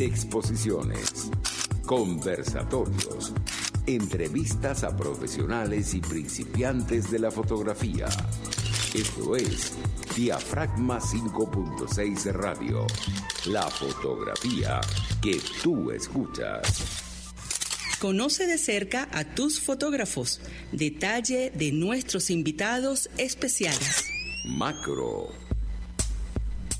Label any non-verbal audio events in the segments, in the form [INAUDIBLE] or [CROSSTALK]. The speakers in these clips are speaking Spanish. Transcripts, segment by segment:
exposiciones, conversatorios, entrevistas a profesionales y principiantes de la fotografía. Esto es Diafragma 5.6 Radio, la fotografía que tú escuchas. Conoce de cerca a tus fotógrafos. Detalle de nuestros invitados especiales. Macro.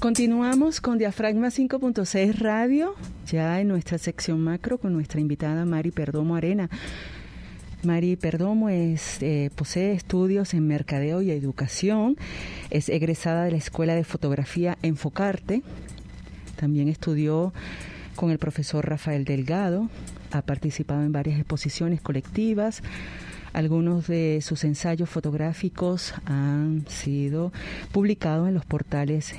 Continuamos con Diafragma 5.6 Radio, ya en nuestra sección macro con nuestra invitada Mari Perdomo Arena. Mari Perdomo eh, posee estudios en mercadeo y educación, es egresada de la Escuela de Fotografía Enfocarte, también estudió con el profesor Rafael Delgado, ha participado en varias exposiciones colectivas, algunos de sus ensayos fotográficos han sido publicados en los portales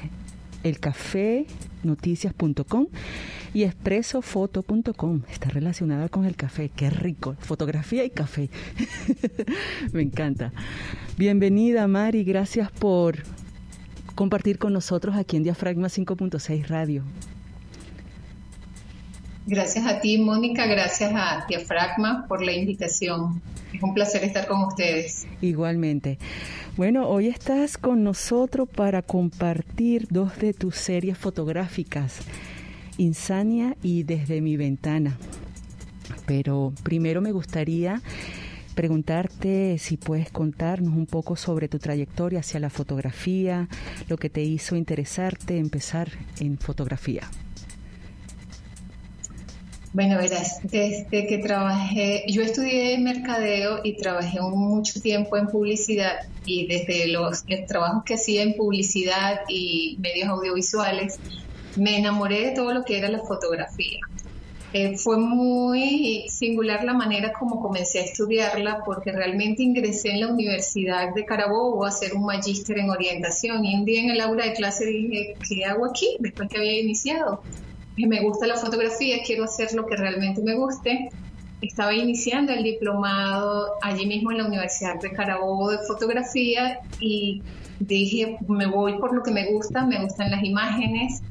elcafenoticias.com y expresofoto.com. Está relacionada con el café. Qué rico. Fotografía y café. [LAUGHS] Me encanta. Bienvenida, Mari. Gracias por compartir con nosotros aquí en Diafragma 5.6 Radio. Gracias a ti, Mónica. Gracias a Diafragma por la invitación. Es un placer estar con ustedes. Igualmente. Bueno, hoy estás con nosotros para compartir dos de tus series fotográficas, Insania y Desde mi ventana. Pero primero me gustaría preguntarte si puedes contarnos un poco sobre tu trayectoria hacia la fotografía, lo que te hizo interesarte empezar en fotografía. Bueno, verás, desde que trabajé, yo estudié mercadeo y trabajé mucho tiempo en publicidad y desde los, trabajos que hacía en publicidad y medios audiovisuales, me enamoré de todo lo que era la fotografía. Eh, fue muy singular la manera como comencé a estudiarla porque realmente ingresé en la Universidad de Carabobo a hacer un magíster en orientación y un día en el aula de clase dije, ¿qué hago aquí? Después que había iniciado me gusta la fotografía, quiero hacer lo que realmente me guste. Estaba iniciando el diplomado allí mismo en la Universidad de Carabobo de fotografía y dije, me voy por lo que me gusta, me gustan las imágenes.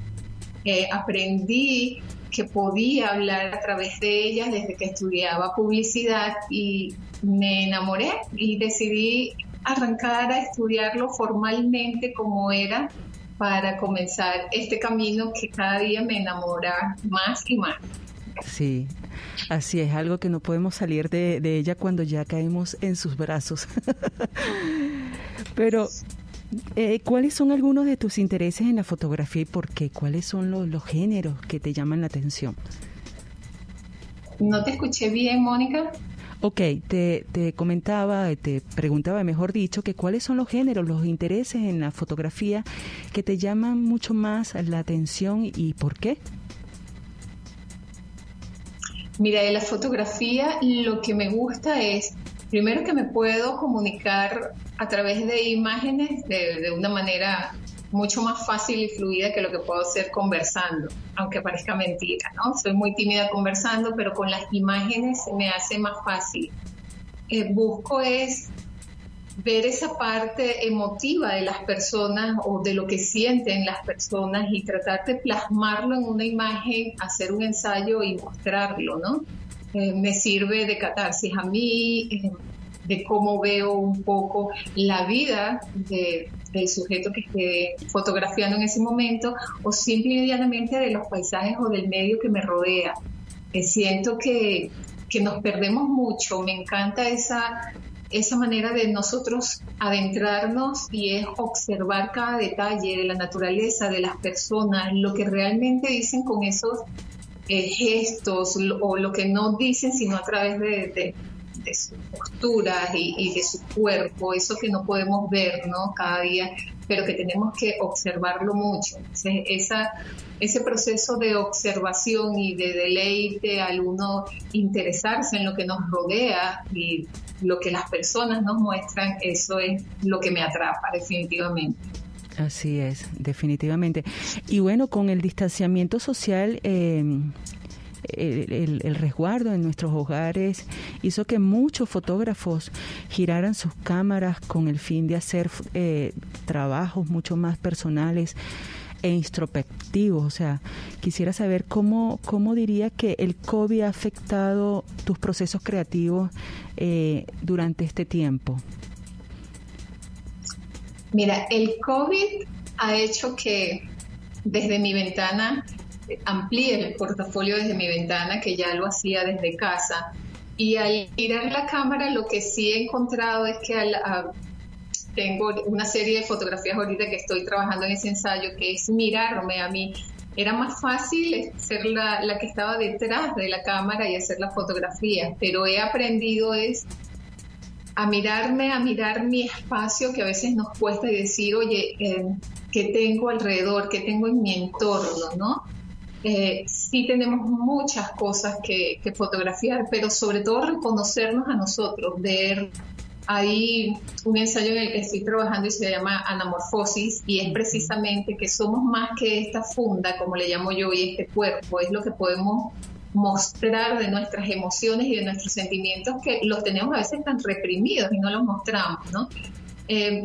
Eh, aprendí que podía hablar a través de ellas desde que estudiaba publicidad y me enamoré y decidí arrancar a estudiarlo formalmente como era para comenzar este camino que cada día me enamora más y más. Sí, así es, algo que no podemos salir de, ella cuando ya caemos en sus brazos. [LAUGHS] Pero, eh, ¿cuáles son algunos de tus intereses en la fotografía y por qué? ¿Cuáles son los, los géneros que te llaman la atención? No te escuché bien, Mónica. Ok, te, comentaba, te preguntaba, mejor dicho, que cuáles son los géneros, los intereses en la fotografía que te llaman mucho más la atención y por qué. Mira, de la fotografía lo que me gusta es, primero que me puedo comunicar a través de imágenes de una manera mucho más fácil y fluida que lo que puedo hacer conversando, aunque parezca mentira, ¿no? Soy muy tímida conversando, pero con las imágenes me hace más fácil. Eh, busco es ver esa parte emotiva de las personas o de lo que sienten las personas y tratar de plasmarlo en una imagen, hacer un ensayo y mostrarlo, ¿no? Eh, me sirve de catarsis a mí, eh, de cómo veo un poco la vida de, del sujeto que esté fotografiando en ese momento o simplemente de los paisajes o del medio que me rodea. Siento que, que nos perdemos mucho, me encanta esa, esa manera de nosotros adentrarnos y observar cada detalle de la naturaleza, de las personas, lo que realmente dicen con esos eh, gestos o lo que no dicen sino a través de, de sus posturas y, de su cuerpo, eso que no podemos ver ¿no? cada día, pero que tenemos que observarlo mucho. esa, ese proceso de observación y de deleite al uno interesarse en lo que nos rodea y lo que las personas nos muestran, eso es lo que me atrapa definitivamente. Así es, definitivamente. Y bueno, con el distanciamiento social, eh, el, resguardo en nuestros hogares hizo que muchos fotógrafos giraran sus cámaras con el fin de hacer eh, trabajos mucho más personales. e introspectivos. O sea, quisiera saber cómo, cómo diría que el COVID ha afectado tus procesos creativos eh, durante este tiempo. Mira, el COVID ha hecho que desde mi ventana amplíe el portafolio desde mi ventana, que ya lo hacía desde casa. Y al mirar la cámara, lo que sí he encontrado es que tengo una serie de fotografías ahorita que estoy trabajando en ese ensayo, que es mirarme a mí. Era más fácil ser la, la que estaba detrás de la cámara y hacer las fotografías, pero he aprendido es a mirarme, a mirar mi espacio, que a veces nos cuesta decir, oye, eh, ¿qué tengo alrededor? ¿Qué tengo en mi entorno? ¿no? Eh, sí tenemos muchas cosas que, fotografiar, pero sobre todo reconocernos a nosotros, ver hay un ensayo en el que estoy trabajando y se llama Anamorfosis y es precisamente que somos más que esta funda, como le llamo yo, y este cuerpo, es lo que podemos mostrar de nuestras emociones y de nuestros sentimientos que los tenemos a veces tan reprimidos y no los mostramos, ¿no? Eh,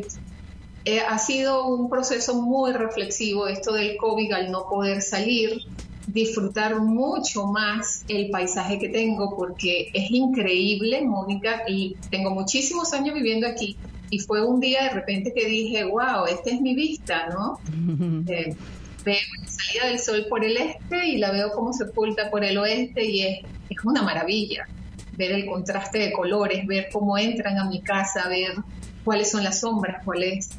eh, ha sido un proceso muy reflexivo esto del COVID al no poder salir, disfrutar mucho más el paisaje que tengo porque es increíble, Mónica, y tengo muchísimos años viviendo aquí y fue un día de repente que dije, wow, esta es mi vista, ¿no? [LAUGHS] Eh, veo la salida del sol por el este y la veo como se oculta por el oeste y es, es una maravilla ver el contraste de colores, ver cómo entran a mi casa, ver cuáles son las sombras, cuáles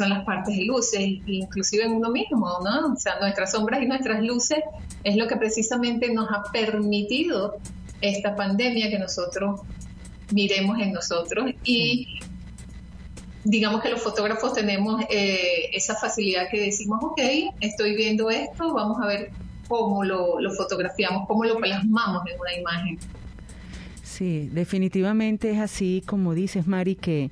son las partes de luces, inclusive en uno mismo, ¿no? O sea, nuestras sombras y nuestras luces es lo que precisamente nos ha permitido esta pandemia que nosotros miremos en nosotros y digamos que los fotógrafos tenemos eh, esa facilidad que decimos, ok, estoy viendo esto, vamos a ver cómo lo, fotografiamos, cómo lo plasmamos en una imagen. Sí, definitivamente es así como dices, Mari, que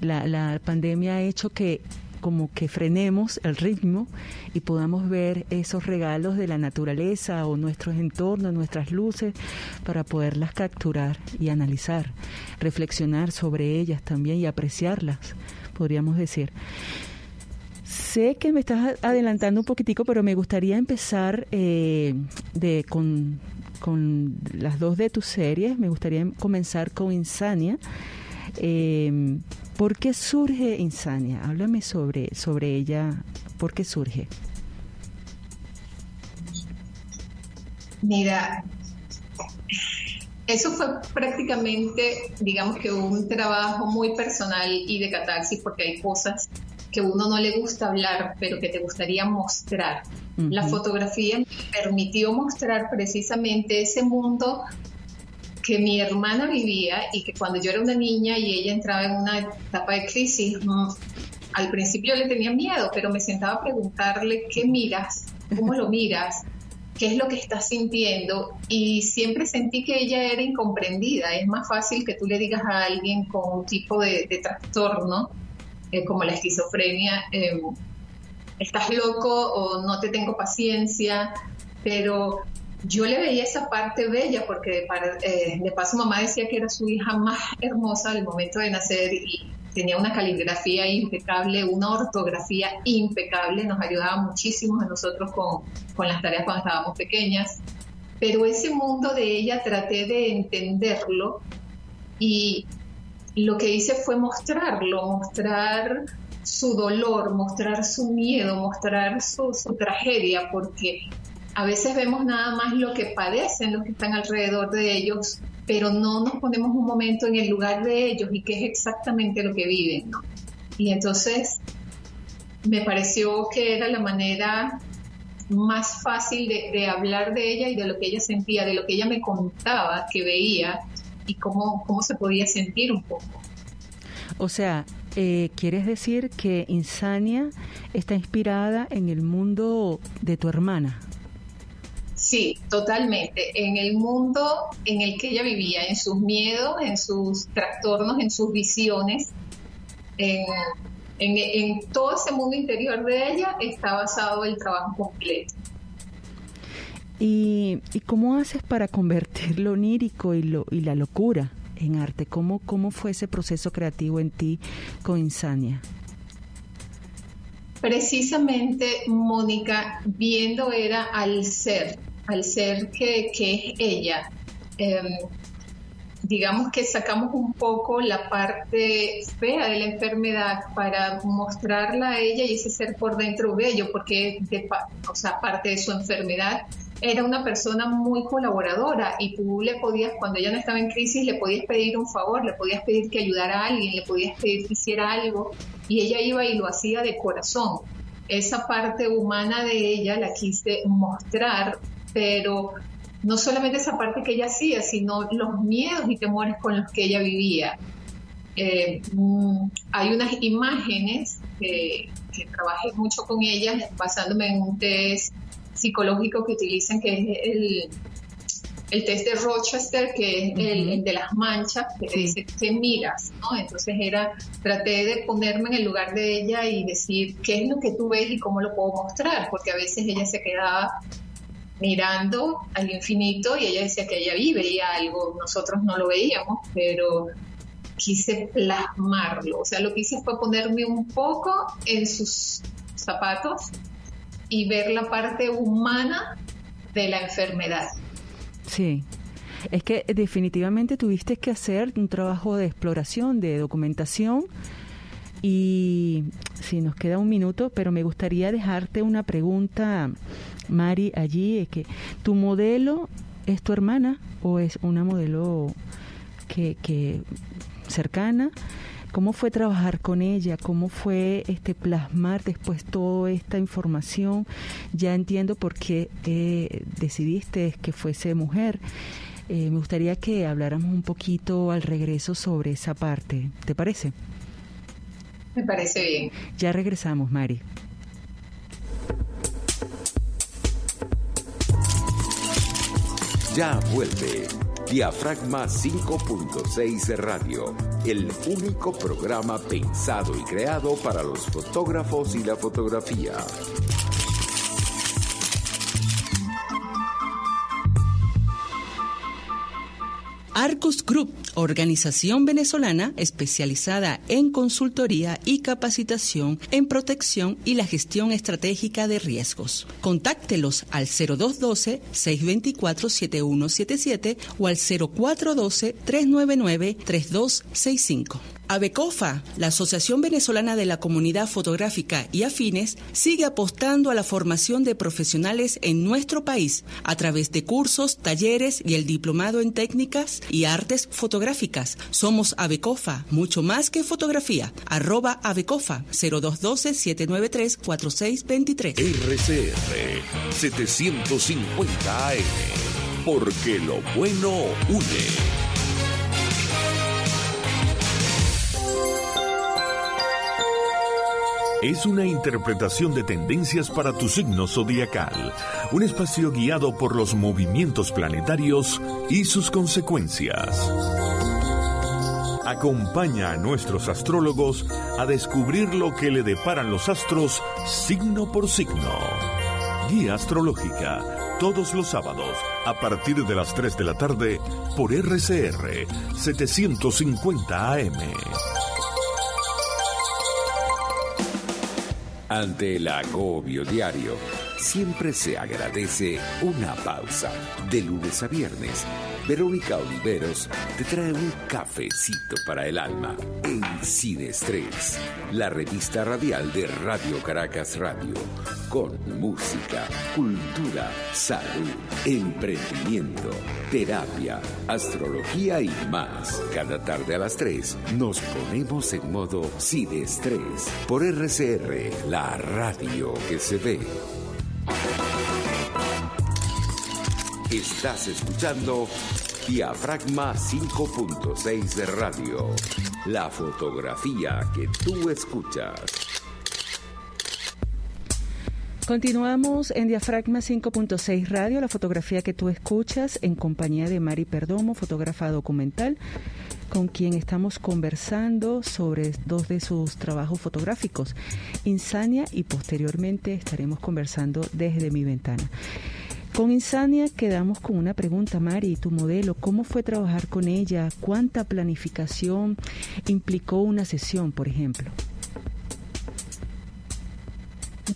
la, la pandemia ha hecho que como que frenemos el ritmo y podamos ver esos regalos de la naturaleza o nuestros entornos, nuestras luces, para poderlas capturar y analizar, reflexionar sobre ellas también y apreciarlas, podríamos decir. Sé que me estás adelantando un poquitico, pero me gustaría empezar eh, de, con, con las dos de tus series. Me gustaría comenzar con Insania. Eh, ¿Por qué surge Insania? Háblame sobre, sobre ella. ¿Por qué surge? Mira, eso fue prácticamente, digamos que un trabajo muy personal y de catarsis, porque hay cosas que uno no le gusta hablar, pero que te gustaría mostrar. La fotografía me permitió mostrar precisamente ese mundo que mi hermana vivía y que cuando yo era una niña y ella entraba en una etapa de crisis, mm, al principio le tenía miedo, pero me sentaba a preguntarle, ¿qué miras? ¿Cómo lo miras? ¿Qué es lo que estás sintiendo? Y siempre sentí que ella era incomprendida. Es más fácil que tú le digas a alguien con un tipo de, trastorno, eh, como la esquizofrenia, em, estás loco o no te tengo paciencia, pero yo le veía esa parte bella porque eh, de paso mamá decía que era su hija más hermosa al momento de nacer y tenía una caligrafía impecable, una ortografía impecable, nos ayudaba muchísimo a nosotros con, con las tareas cuando estábamos pequeñas, pero ese mundo de ella traté de entenderlo y lo que hice fue mostrarlo, mostrar su dolor, mostrar su miedo, mostrar su, su tragedia, porque a veces vemos nada más lo que padecen los que están alrededor de ellos, pero no nos ponemos un momento en el lugar de ellos y qué es exactamente lo que viven. Y entonces me pareció que era la manera más fácil de, hablar de ella y de lo que ella sentía, de lo que ella me contaba, que veía y cómo, cómo se podía sentir un poco. O sea, eh, ¿quieres decir que Insania está inspirada en el mundo de tu hermana? Sí, totalmente. En el mundo en el que ella vivía, en sus miedos, en sus trastornos, en sus visiones, en, todo ese mundo interior de ella está basado el trabajo completo. ¿Y, cómo haces para convertir lo onírico y, lo, y la locura en arte? ¿Cómo, ¿Cómo fue ese proceso creativo en ti con Insania? precisamente Mónica viendo era al ser, al ser que, es ella. Em, digamos que sacamos un poco la parte fea de la enfermedad para mostrarla a ella y ese ser por dentro bello, porque de, o sea, parte de su enfermedad era una persona muy colaboradora y tú le podías, cuando ella no estaba en crisis, le podías pedir un favor, le podías pedir que ayudara a alguien, le podías pedir que hiciera algo y ella iba y lo hacía de corazón. Esa parte humana de ella la quise mostrar, pero no solamente esa parte que ella hacía, sino los miedos y temores con los que ella vivía. Eh, mm, hay unas imágenes que, que trabajé mucho con ella basándome en un test psicológico que utilizan, que es el, el test de Rochester, que es el, de las manchas, que dice que miras, ¿no? Entonces era, traté de ponerme en el lugar de ella y decir qué es lo que tú ves y cómo lo puedo mostrar, porque a veces ella se quedaba mirando al infinito y ella decía que ella vive veía algo, nosotros no lo veíamos, pero quise plasmarlo, o sea, lo que hice fue ponerme un poco en sus zapatos y ver la parte humana de la enfermedad. Sí. Es que definitivamente tuviste que hacer un trabajo de exploración, de documentación. Y si nos queda un minuto, pero me gustaría dejarte una pregunta, Mari, allí, es que tu modelo es tu hermana o es una modelo que, que cercana ¿Cómo fue trabajar con ella? ¿Cómo fue este plasmar después toda esta información? Ya entiendo por qué eh, decidiste que fuese mujer. Eh, me gustaría que habláramos un poquito al regreso sobre esa parte. ¿Te parece? Me parece bien. Ya regresamos, Mari. Ya vuelve Diafragma 5.6 Radio, el único programa pensado y creado para los fotógrafos y la fotografía. Arcus Group, organización venezolana especializada en consultoría y capacitación en protección y la gestión estratégica de riesgos. Contáctelos al 0212-624-7177 o al 0412-399-3265. ABECOFA, la Asociación Venezolana de la Comunidad Fotográfica y Afines, sigue apostando a la formación de profesionales en nuestro país a través de cursos, talleres y el diplomado en técnicas y artes fotográficas. Somos ABECOFA, mucho más que fotografía. Arroba ABECOFA 0212-793-4623. RCR 750 AM. Porque lo bueno une. Es una interpretación de tendencias para tu signo zodiacal, un espacio guiado por los movimientos planetarios y sus consecuencias. Acompaña a nuestros astrólogos a descubrir lo que le deparan los astros signo por signo. Guía astrológica todos los sábados a partir de las 3 de la tarde por RCR 750 AM. Ante el agobio diario, siempre se agradece una pausa. De lunes a viernes, Verónica Oliveros te trae un cafecito para el alma en Sin Estrés, la revista radial de Radio Caracas Radio, con música, cultura, salud, emprendimiento, terapia, astrología y más. Cada tarde a las 3 nos ponemos en modo Sin Estrés por RCR, la radio que se ve. Estás escuchando Diafragma 5.6 de Radio. La fotografía que tú escuchas. Continuamos en Diafragma 5.6 Radio, la fotografía que tú escuchas en compañía de Mari Perdomo, fotógrafa documental, con quien estamos conversando sobre dos de sus trabajos fotográficos, Insania y posteriormente estaremos conversando desde mi ventana. Con Insania quedamos con una pregunta, Mari, tu modelo, ¿cómo fue trabajar con ella? ¿Cuánta planificación implicó una sesión, por ejemplo?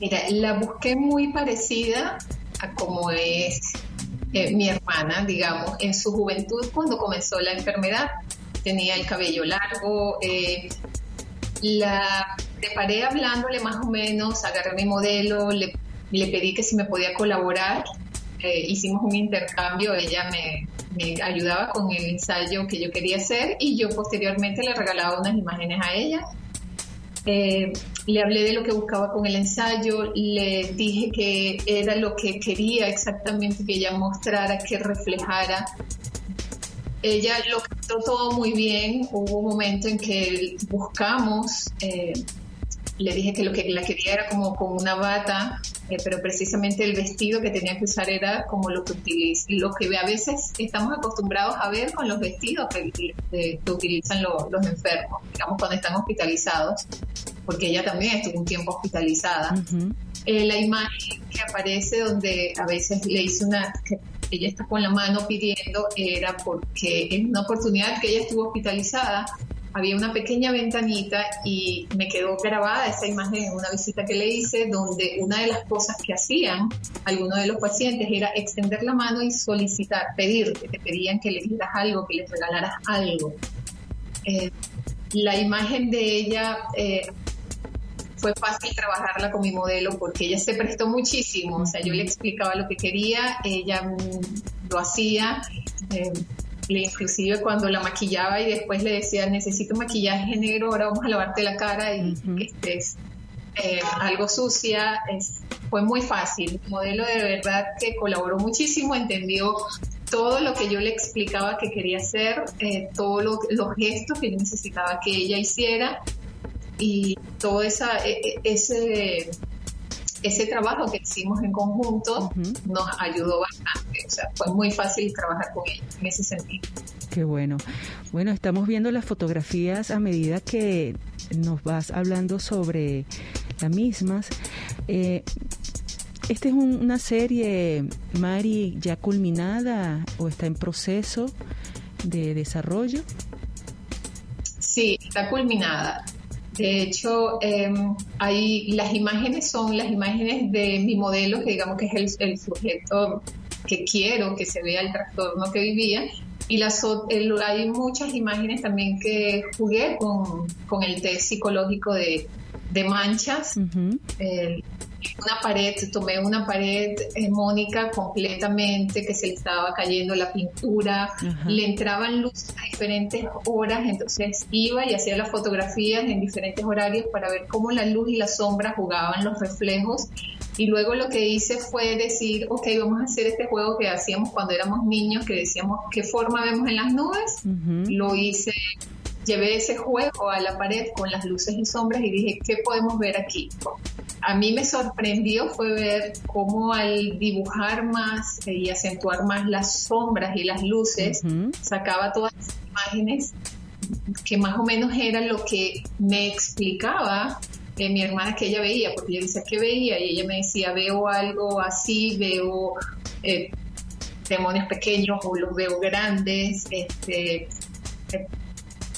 Mira, la busqué muy parecida a como es eh, mi hermana, digamos, en su juventud cuando comenzó la enfermedad. Tenía el cabello largo, eh, la preparé hablándole más o menos, agarré mi modelo, le, pedí que si me podía colaborar, hicimos un intercambio, ella me, me, ayudaba con el ensayo que yo quería hacer y yo posteriormente le regalaba unas imágenes a ella. Eh, le hablé de lo que buscaba con el ensayo, le dije que era lo que quería exactamente que ella mostrara, que reflejara ella lo captó todo muy bien. Hubo un momento en que buscamos, eh, le dije que lo que la quería era como con una bata, eh, pero precisamente el vestido que tenía que usar era como lo que utiliza, lo que a veces estamos acostumbrados a ver con los vestidos que, utilizan los enfermos, digamos cuando están hospitalizados, porque ella también estuvo un tiempo hospitalizada. Eh, la imagen que aparece donde a veces le hice una, ella está con la mano pidiendo era porque en una oportunidad que ella estuvo hospitalizada había una pequeña ventanita y me quedó grabada esa imagen en una visita que le hice donde una de las cosas que hacían algunos de los pacientes era extender la mano y solicitar, pedirte, te pedían que le dieras algo, que les regalaras algo. Eh, la imagen de ella eh, fue fácil trabajarla con mi modelo porque ella se prestó muchísimo, o sea, yo le explicaba lo que quería, ella lo hacía, eh, inclusive cuando la maquillaba y después le decía, necesito maquillaje negro, ahora vamos a lavarte la cara y que estés eh, algo sucia, fue muy fácil, mi modelo de verdad que colaboró muchísimo, entendió todo lo que yo le explicaba que quería hacer, eh, todos los gestos que necesitaba que ella hiciera y todo esa, e, e, ese, ese trabajo que hicimos en conjunto nos ayudó bastante. O sea, fue muy fácil trabajar con ella en ese sentido. Qué bueno. Bueno, estamos viendo las fotografías a medida que nos vas hablando sobre las mismas. Eh, ¿Esta es una serie, Mari, ya culminada o está en proceso de desarrollo? Sí, está culminada. De hecho, em, las imágenes son las imágenes de mi modelo, que digamos que es el, sujeto que quiero que se vea el trastorno que vivía. Y las, hay muchas imágenes también que jugué con, el test psicológico de, manchas una pared, tomé una pared Mónica completamente, que se le estaba cayendo la pintura, le entraban luz a diferentes horas, entonces iba y hacía las fotografías en diferentes horarios para ver cómo la luz y la sombra jugaban los reflejos. Y luego lo que hice fue decir, ok, vamos a hacer este juego que hacíamos cuando éramos niños, que decíamos, ¿qué forma vemos en las nubes? Lo hice llevé ese juego a la pared con las luces y sombras y dije, ¿qué podemos ver aquí? A mí me sorprendió fue ver cómo al dibujar más y acentuar más las sombras y las luces, sacaba todas las imágenes que más o menos era lo que me explicaba eh, mi hermana que ella veía, porque yo decía, ¿qué veía? Y ella me decía, veo algo así, veo eh, demonios pequeños o los veo grandes, este, eh,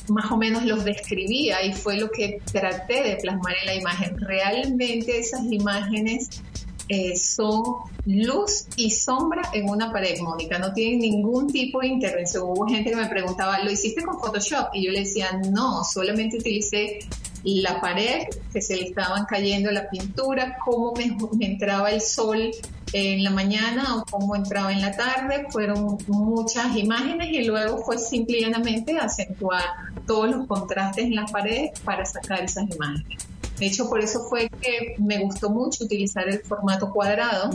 más o menos los describía y fue lo que traté de plasmar en la imagen. Realmente esas imágenes eh, son luz y sombra en una pared, Mónica, no tienen ningún tipo de intervención. Hubo gente que me preguntaba, ¿lo hiciste con Photoshop? Y yo le decía, no, solamente utilicé la pared, que se le estaban cayendo la pintura, cómo me, entraba el sol en la mañana o cómo entraba en la tarde. Fueron muchas imágenes y luego fue simplemente acentuar todos los contrastes en la pared para sacar esas imágenes. De hecho, por eso fue que me gustó mucho utilizar el formato cuadrado.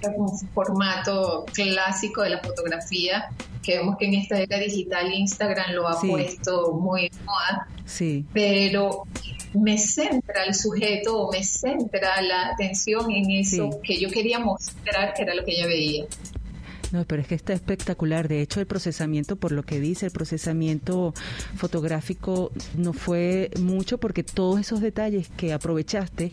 Es un formato clásico de la fotografía que vemos que en esta era digital Instagram lo ha puesto muy de moda. Sí. Pero me centra el sujeto o me centra la atención en eso que yo quería mostrar que era lo que ella veía. No, pero es que está espectacular. De hecho, el procesamiento, por lo que dice, el procesamiento fotográfico no fue mucho porque todos esos detalles que aprovechaste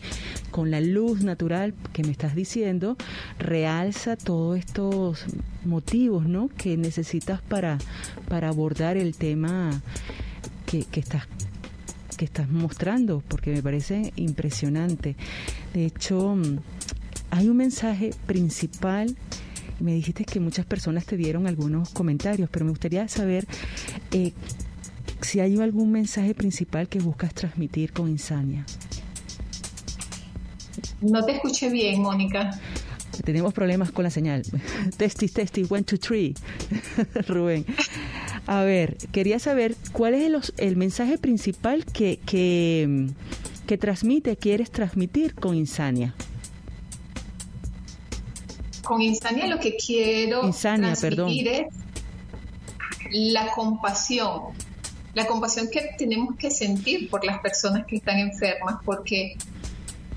con la luz natural que me estás diciendo, realza todos estos motivos, ¿no? Que necesitas para, para abordar el tema que, que estás que estás mostrando, porque me parece impresionante. De hecho, mm, hay un mensaje principal. Me dijiste que muchas personas te dieron algunos comentarios, pero me gustaría saber eh, si hay algún mensaje principal que buscas transmitir con Insania. No te escuché bien, Mónica. Tenemos problemas con la señal. [LAUGHS] Testi, testi, one, two, three. [LAUGHS] Rubén. A ver, quería saber cuál es el, el mensaje principal que, que, que transmite, quieres transmitir con Insania. Con Insania lo que quiero Insania, transmitir es la compasión, la compasión que tenemos que sentir por las personas que están enfermas, porque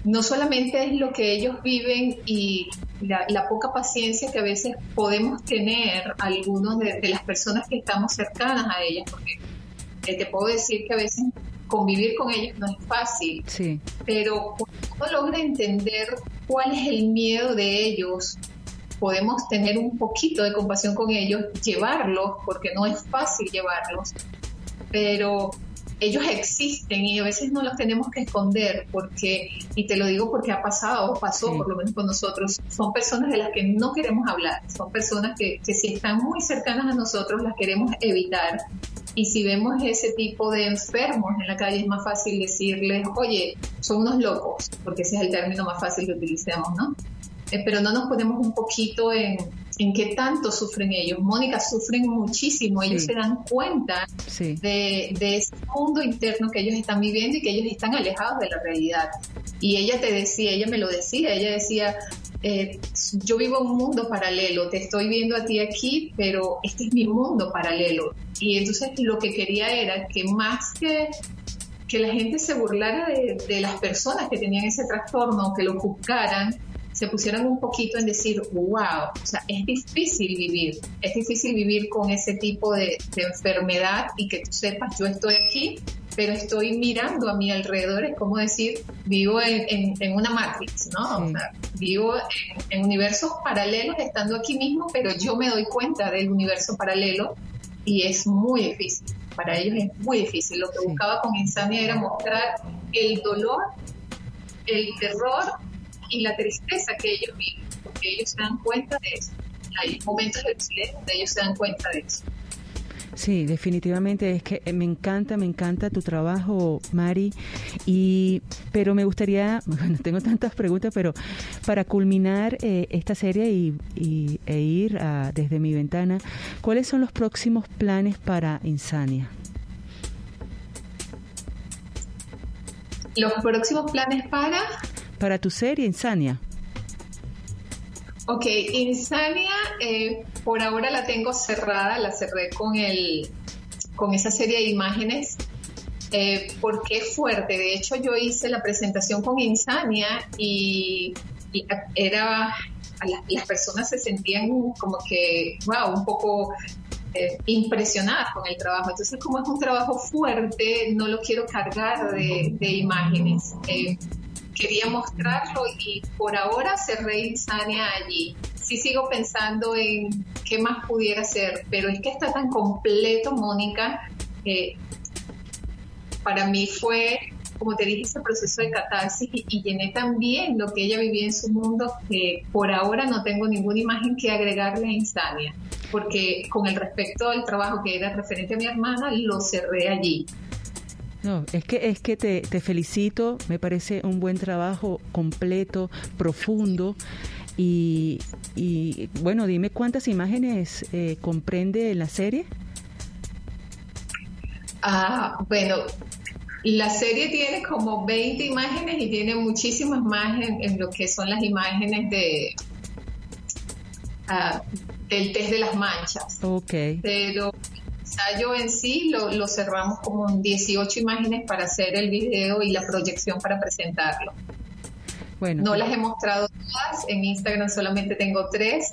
no solamente es lo que ellos viven y la, poca paciencia que a veces podemos tener algunos de, las personas que estamos cercanas a ellas, porque eh, te puedo decir que a veces convivir con ellos no es fácil, sí. pero cuando uno logra entender cuál es el miedo de ellos, podemos tener un poquito de compasión con ellos, llevarlos, porque no es fácil llevarlos, pero ellos existen y a veces no los tenemos que esconder porque, y te lo digo porque ha pasado, pasó por lo menos con nosotros, son personas de las que no queremos hablar, son personas que, que si están muy cercanas a nosotros las queremos evitar. Y si vemos ese tipo de enfermos en la calle es más fácil decirles, oye, son unos locos, porque ese es el término más fácil que utilizamos, ¿no? Eh, pero no nos ponemos un poquito en, en qué tanto sufren ellos. Mónica, sufren muchísimo, ellos se dan cuenta de, de, ese mundo interno que ellos están viviendo y que ellos están alejados de la realidad. Y ella te decía, ella me lo decía, ella decía, eh, yo vivo un mundo paralelo, te estoy viendo a ti aquí, pero este es mi mundo paralelo. Y entonces lo que quería era que más que que la gente se burlara de, de las personas que tenían ese trastorno, que lo juzgaran, se pusieran un poquito en decir, wow, o sea, es difícil vivir, es difícil vivir con ese tipo de, enfermedad y que tú sepas, yo estoy aquí, pero estoy mirando a mi alrededor, es como decir, vivo en, una matrix, ¿no? O sea, vivo en, universos paralelos estando aquí mismo, pero yo me doy cuenta del universo paralelo y es muy difícil. Para ellos es muy difícil. Lo que buscaba con Insania era mostrar el dolor, el terror y la tristeza que ellos viven, porque ellos se dan cuenta de eso. Hay momentos del silencio donde ellos se dan cuenta de eso. Sí, definitivamente es que me encanta, me encanta tu trabajo, Mari. Y pero me gustaría, [LAUGHS] bueno, tengo tantas preguntas, pero para culminar eh, esta serie y, e ir desde mi ventana, ¿cuáles son los próximos planes para Insania? Los próximos planes para para tu serie Insania? Ok, Insania eh, por ahora la tengo cerrada, la cerré con el con esa serie de imágenes eh, porque es fuerte. De hecho, yo hice la presentación con Insania y, era las personas se sentían como que, wow, un poco eh, impresionadas con el trabajo. Entonces, como es un trabajo fuerte, no lo quiero cargar de, de imágenes. Eh, quería mostrarlo y por ahora cerré Insania allí. Sí sigo pensando en qué más pudiera hacer, pero es que está tan completo, Mónica. para mí fue, como te dije, ese proceso de catarsis y, llené también lo que ella vivía en su mundo, que por ahora no tengo ninguna imagen que agregarle a Insania, porque con el respecto al trabajo que era referente a mi hermana, lo cerré allí. No, es que es que te, te felicito, me parece un buen trabajo completo, profundo. Y, y bueno, dime cuántas imágenes eh, comprende la serie. Ah, bueno, la serie tiene como 20 imágenes y tiene muchísimas más en, lo que son las imágenes de ah, del test de las manchas. Ok. Pero ensayo en sí lo, cerramos como en 18 imágenes para hacer el video y la proyección para presentarlo. Bueno, no las he mostrado todas, en Instagram solamente tengo tres,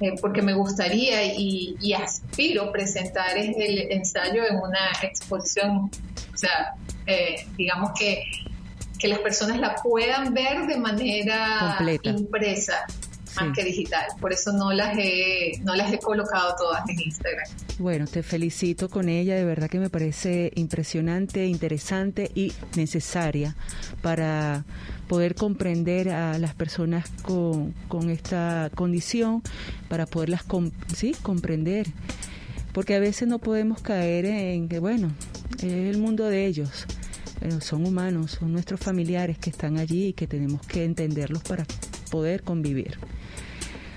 eh, porque me gustaría y, aspiro presentar el ensayo en una exposición, o sea, eh, digamos que, que las personas la puedan ver de manera impresa más que digital. Por eso no las he, no las he colocado todas en Instagram. Bueno, te felicito con ella, de verdad que me parece impresionante, interesante y necesaria para poder comprender a las personas con, con esta condición, para poderlas sí, comprender. Porque a veces no podemos caer en que, bueno, es el mundo de ellos pero son humanos, son nuestros familiares que están allí y que tenemos que entenderlos para poder convivir.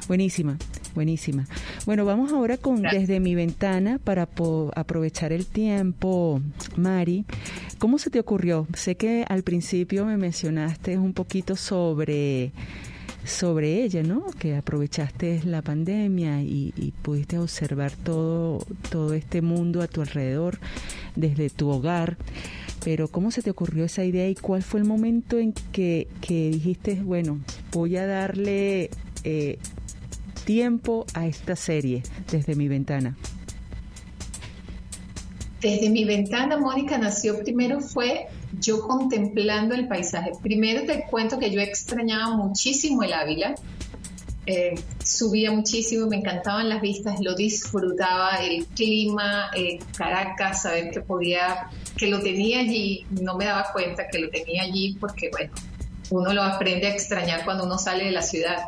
Buenísima, buenísima. Bueno, vamos ahora con desde mi ventana para aprovechar el tiempo, Mari. ¿Cómo se te ocurrió? Sé que al principio me mencionaste un poquito sobre sobre ella, ¿no? Que aprovechaste la pandemia y, y, pudiste observar todo, todo este mundo a tu alrededor desde tu hogar. Pero ¿cómo se te ocurrió esa idea y cuál fue el momento en que, dijiste, bueno, voy a darle eh, tiempo a esta serie desde mi ventana? Desde mi ventana, Mónica nació primero fue yo contemplando el paisaje. Primero te cuento que yo extrañaba muchísimo el Ávila. Eh, subía muchísimo, me encantaban las vistas, lo disfrutaba, el clima, eh, Caracas, saber que podía, que lo tenía allí, no me daba cuenta que lo tenía allí porque, bueno, uno lo aprende a extrañar cuando uno sale de la ciudad.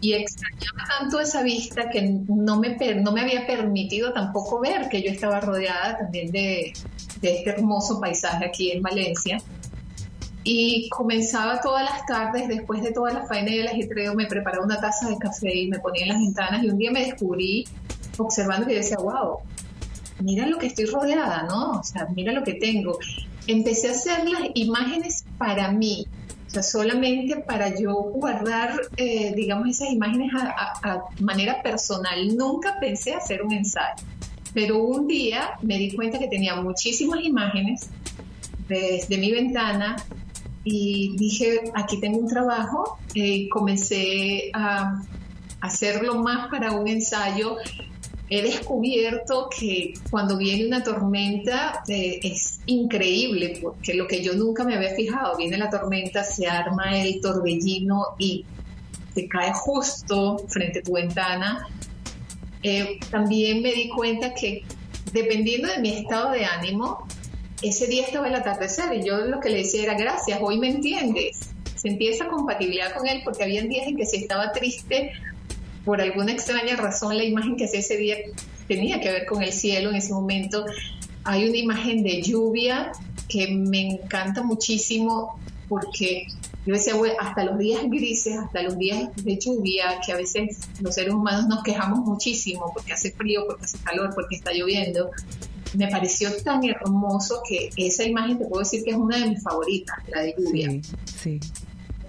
Y extrañaba tanto esa vista que no me, no me había permitido tampoco ver que yo estaba rodeada también de, de este hermoso paisaje aquí en Valencia. Y comenzaba todas las tardes, después de toda la faena y el ajetreo, me preparaba una taza de café y me ponía en las ventanas. Y un día me descubrí observando y decía, wow, mira lo que estoy rodeada, ¿no? O sea, mira lo que tengo. Empecé a hacer las imágenes para mí, o sea, solamente para yo guardar, eh, digamos, esas imágenes a, manera personal. Nunca pensé hacer un ensayo, pero un día me di cuenta que tenía muchísimas imágenes desde mi ventana y dije, aquí tengo un trabajo, y comencé a hacerlo más para un ensayo. He descubierto que cuando viene una tormenta eh, es increíble, porque lo que yo nunca me había fijado, viene la tormenta, se arma el torbellino y te cae justo frente a tu ventana. Eh, también me di cuenta que dependiendo de mi estado de ánimo, ese día estaba el atardecer y yo lo que le decía era gracias, hoy me entiendes. Sentí esa compatibilidad con él porque había días en que si estaba triste, por alguna extraña razón, la imagen que hacía ese día tenía que ver con el cielo en ese momento. Hay una imagen de lluvia que me encanta muchísimo porque yo decía, bueno, hasta los días grises, hasta los días de lluvia, que a veces los seres humanos nos quejamos muchísimo porque hace frío, porque hace calor, porque está lloviendo, me pareció tan hermoso que esa imagen te puedo decir que es una de mis favoritas, la de lluvia. Sí,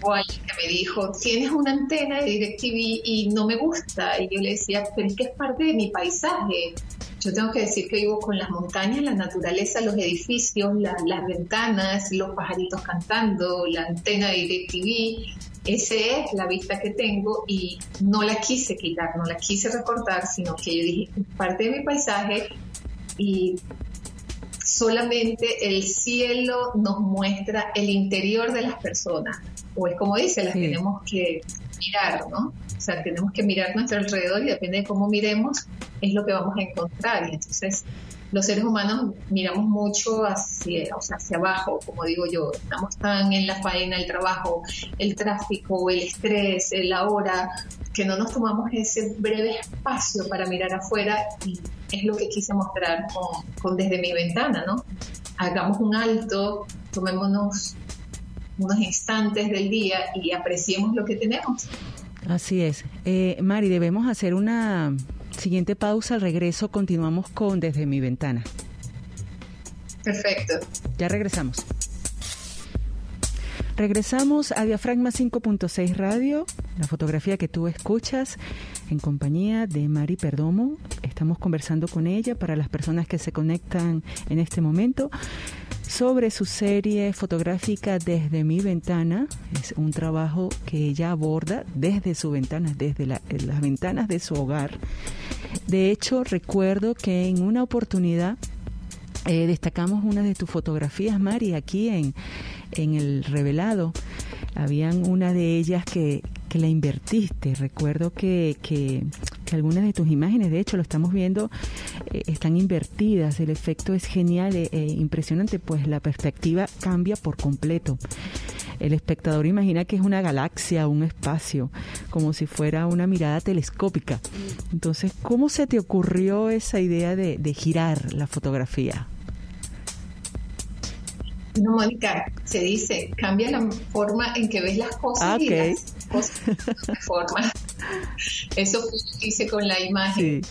O alguien que me dijo, tienes una antena de DirecTV y no me gusta. Y yo le decía, pero es que es parte de mi paisaje. Yo tengo que decir que vivo con las montañas, la naturaleza, los edificios, las ventanas, los pajaritos cantando, la antena de DirecTV. Esa es la vista que tengo y no la quise quitar, no la quise recortar, sino que yo dije, parte de mi paisaje y solamente el cielo nos muestra el interior de las personas, o es como dice, las tenemos que mirar, ¿no? O sea, tenemos que mirar nuestro alrededor y depende de cómo miremos, es lo que vamos a encontrar. Y entonces, los seres humanos miramos mucho hacia, hacia abajo, como digo yo, estamos tan en la faena, el trabajo, el tráfico, el estrés, la hora, que no nos tomamos ese breve espacio para mirar afuera y es lo que quise mostrar con, desde mi ventana, ¿no? Hagamos un alto, tomémonos unos instantes del día y apreciemos lo que tenemos. Así es. Eh, Mari, debemos hacer una siguiente pausa. Al regreso continuamos con Desde mi ventana. Perfecto. Ya regresamos. Regresamos a Diafragma 5.6 Radio, la fotografía que tú escuchas en compañía de Mari Perdomo. Estamos conversando con ella para las personas que se conectan en este momento sobre su serie fotográfica Desde mi ventana. Es un trabajo que ella aborda desde su ventana, desde las ventanas de su hogar. De hecho, recuerdo que en una oportunidad eh, destacamos una de tus fotografías, Mari, aquí en, en el revelado. Habían una de ellas que, que la invertiste. Recuerdo que, que, algunas de tus imágenes, de hecho lo estamos viendo, eh, están invertidas. El efecto es genial e, e impresionante, pues la perspectiva cambia por completo. El espectador imagina que es una galaxia, un espacio, como si fuera una mirada telescópica. Entonces, ¿cómo se te ocurrió esa idea de, de girar la fotografía? No, Mónica, se dice, cambia la forma en que ves las cosas ah, y las cosas de [LAUGHS] forma. Eso hice con la imagen.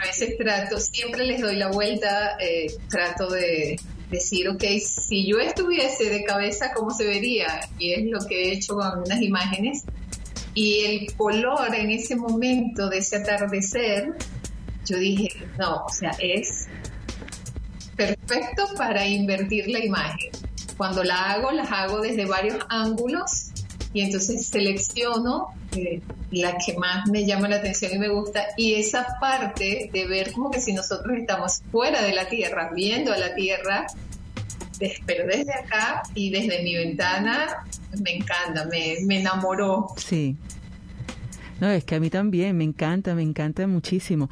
a veces trato, siempre les doy la vuelta, eh, trato de decir, ok, si yo estuviese de cabeza, ¿cómo se vería? Y es lo que he hecho con unas imágenes. Y el color en ese momento de ese atardecer, yo dije, no, o sea, es perfecto para invertir la imagen. Cuando la hago, las hago desde varios ángulos y entonces selecciono la que más me llama la atención y me gusta y esa parte de ver como que si nosotros estamos fuera de la Tierra, viendo a la Tierra, pero desde acá y desde mi ventana, me encanta, me, me enamoró. Sí. No, es que a mí también me encanta, me encanta muchísimo.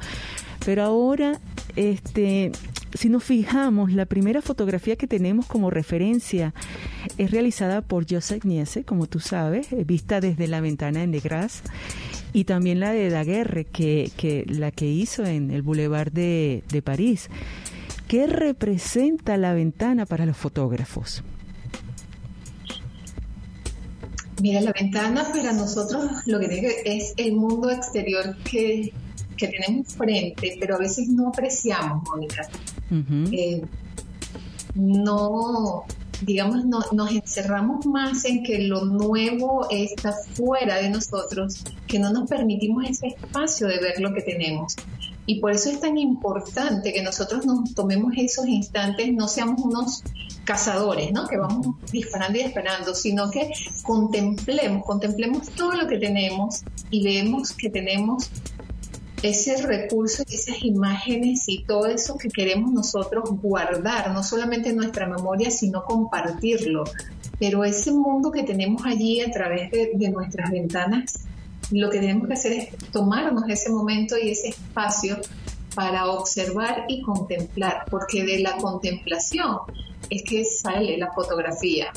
Pero ahora, este, si nos fijamos, la primera fotografía que tenemos como referencia es realizada por Joseph Niese, como tú sabes, eh, vista desde la ventana de Negras, y también la de Daguerre, que, la que hizo en el Boulevard de, París. ¿Qué representa la ventana para los fotógrafos? Mira, la ventana para nosotros lo que es el mundo exterior que, que tenemos frente, pero a veces no apreciamos, Mónica. Eh, no, digamos, no, nos encerramos más en que lo nuevo está fuera de nosotros, que no nos permitimos ese espacio de ver lo que tenemos. Y por eso es tan importante que nosotros nos tomemos esos instantes, no seamos unos cazadores, ¿no? Que vamos disparando y esperando, sino que contemplemos, contemplemos todo lo que tenemos y vemos que tenemos ese recurso esas imágenes y todo eso que queremos nosotros guardar, no solamente en nuestra memoria, sino compartirlo. Pero ese mundo que tenemos allí a través de nuestras ventanas, lo que tenemos que hacer es tomarnos ese momento y ese espacio para observar y contemplar, porque de la contemplación es que sale la fotografía.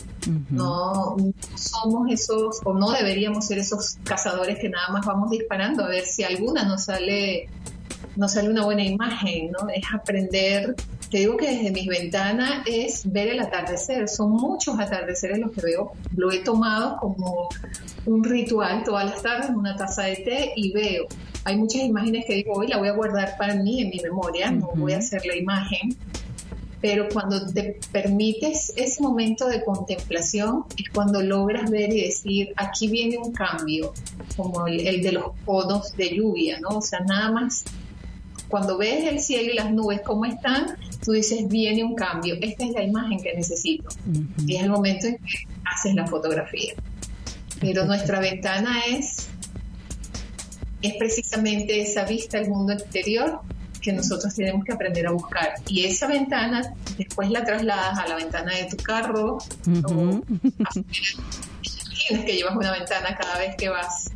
no, somos esos, o no deberíamos ser esos cazadores que nada más vamos disparando a ver si alguna nos sale, nos sale una buena imagen, ¿no? Es aprender, te digo que desde mis ventanas es ver el atardecer, son muchos atardeceres los que veo, lo he tomado como un ritual todas las tardes, una taza de té y veo. Hay muchas imágenes que digo, hoy la voy a guardar para mí en mi memoria, no voy a hacer la imagen, pero cuando te permites ese momento de contemplación es cuando logras ver y decir, aquí viene un cambio, como el, de los conos de lluvia, ¿no? O sea, nada más, cuando ves el cielo y las nubes cómo están, tú dices, viene un cambio, esta es la imagen que necesito. Y es el momento en que haces la fotografía. Pero nuestra ventana es, es precisamente esa vista al mundo exterior que nosotros tenemos que aprender a buscar. Y esa ventana después la trasladas a la ventana de tu carro o tienes que llevas una ventana cada vez que vas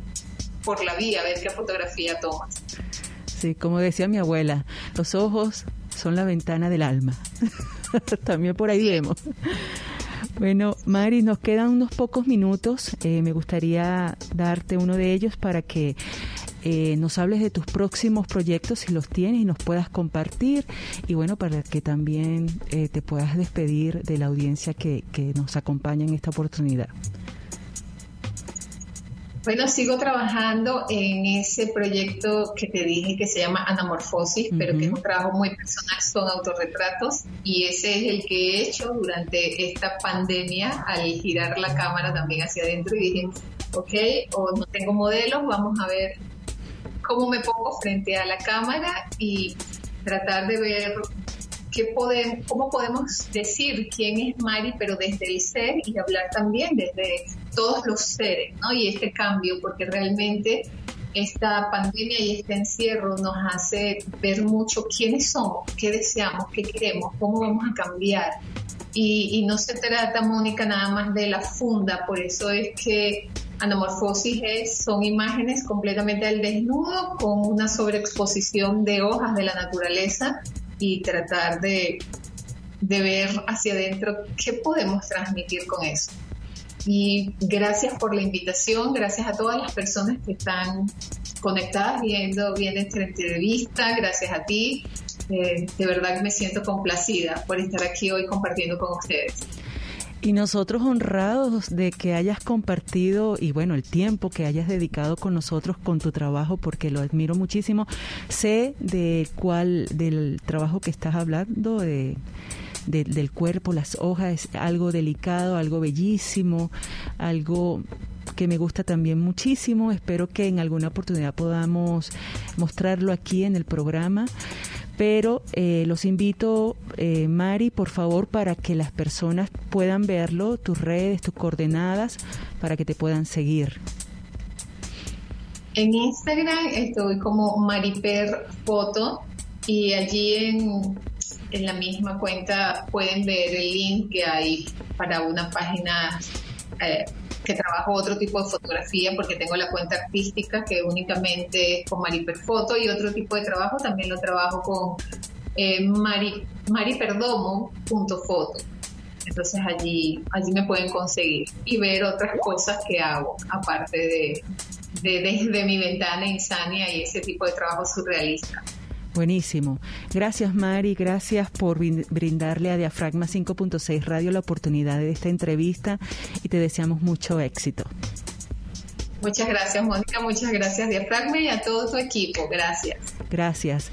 por la vía a ver qué fotografía tomas. Sí, como decía mi abuela, los ojos son la ventana del alma. [LAUGHS] También por ahí vemos. Bueno, Mari, nos quedan unos pocos minutos. Eh, me gustaría darte uno de ellos para que eh, nos hables de tus próximos proyectos, si los tienes y nos puedas compartir. Y bueno, para que también eh, te puedas despedir de la audiencia que, que nos acompaña en esta oportunidad. Bueno, sigo trabajando en ese proyecto que te dije que se llama Anamorfosis, pero que es un trabajo muy personal, son autorretratos y ese es el que he hecho durante esta pandemia al girar la cámara también hacia adentro y dije, ok, o no tengo modelos, vamos a ver cómo me pongo frente a la cámara y tratar de ver qué podemos, cómo podemos decir quién es Mari, pero desde el ser y hablar también desde todos los seres, ¿no? Y este cambio, porque realmente esta pandemia y este encierro nos hace ver mucho quiénes somos, qué deseamos, qué queremos, cómo vamos a cambiar. Y, no se trata, Mónica, nada más de la funda, por eso es que Anamorfosis es, son imágenes completamente al desnudo con una sobreexposición de hojas de la naturaleza y tratar de, de ver hacia adentro qué podemos transmitir con eso. Y gracias por la invitación, gracias a todas las personas que están conectadas viendo bien esta entrevista, gracias a ti. Eh, de verdad me siento complacida por estar aquí hoy compartiendo con ustedes. Y nosotros honrados de que hayas compartido y bueno, el tiempo que hayas dedicado con nosotros con tu trabajo porque lo admiro muchísimo. Sé de cuál del trabajo que estás hablando de del cuerpo, las hojas, es algo delicado, algo bellísimo, algo que me gusta también muchísimo. Espero que en alguna oportunidad podamos mostrarlo aquí en el programa. Pero eh, los invito, eh, Mari, por favor, para que las personas puedan verlo, tus redes, tus coordenadas, para que te puedan seguir. En Instagram estoy como Mariper Foto y allí en en la misma cuenta pueden ver el link que hay para una página eh, que trabajo otro tipo de fotografía porque tengo la cuenta artística que únicamente es con Mariperfoto y otro tipo de trabajo también lo trabajo con eh, Mari, mariperdomo.foto. Entonces allí, allí me pueden conseguir y ver otras cosas que hago, aparte de, de desde mi ventana insania y ese tipo de trabajo surrealista. Buenísimo. Gracias Mari, gracias por brindarle a Diafragma 5.6 Radio la oportunidad de esta entrevista y te deseamos mucho éxito. Muchas gracias Mónica, muchas gracias Diafragma y a todo tu equipo. Gracias. Gracias.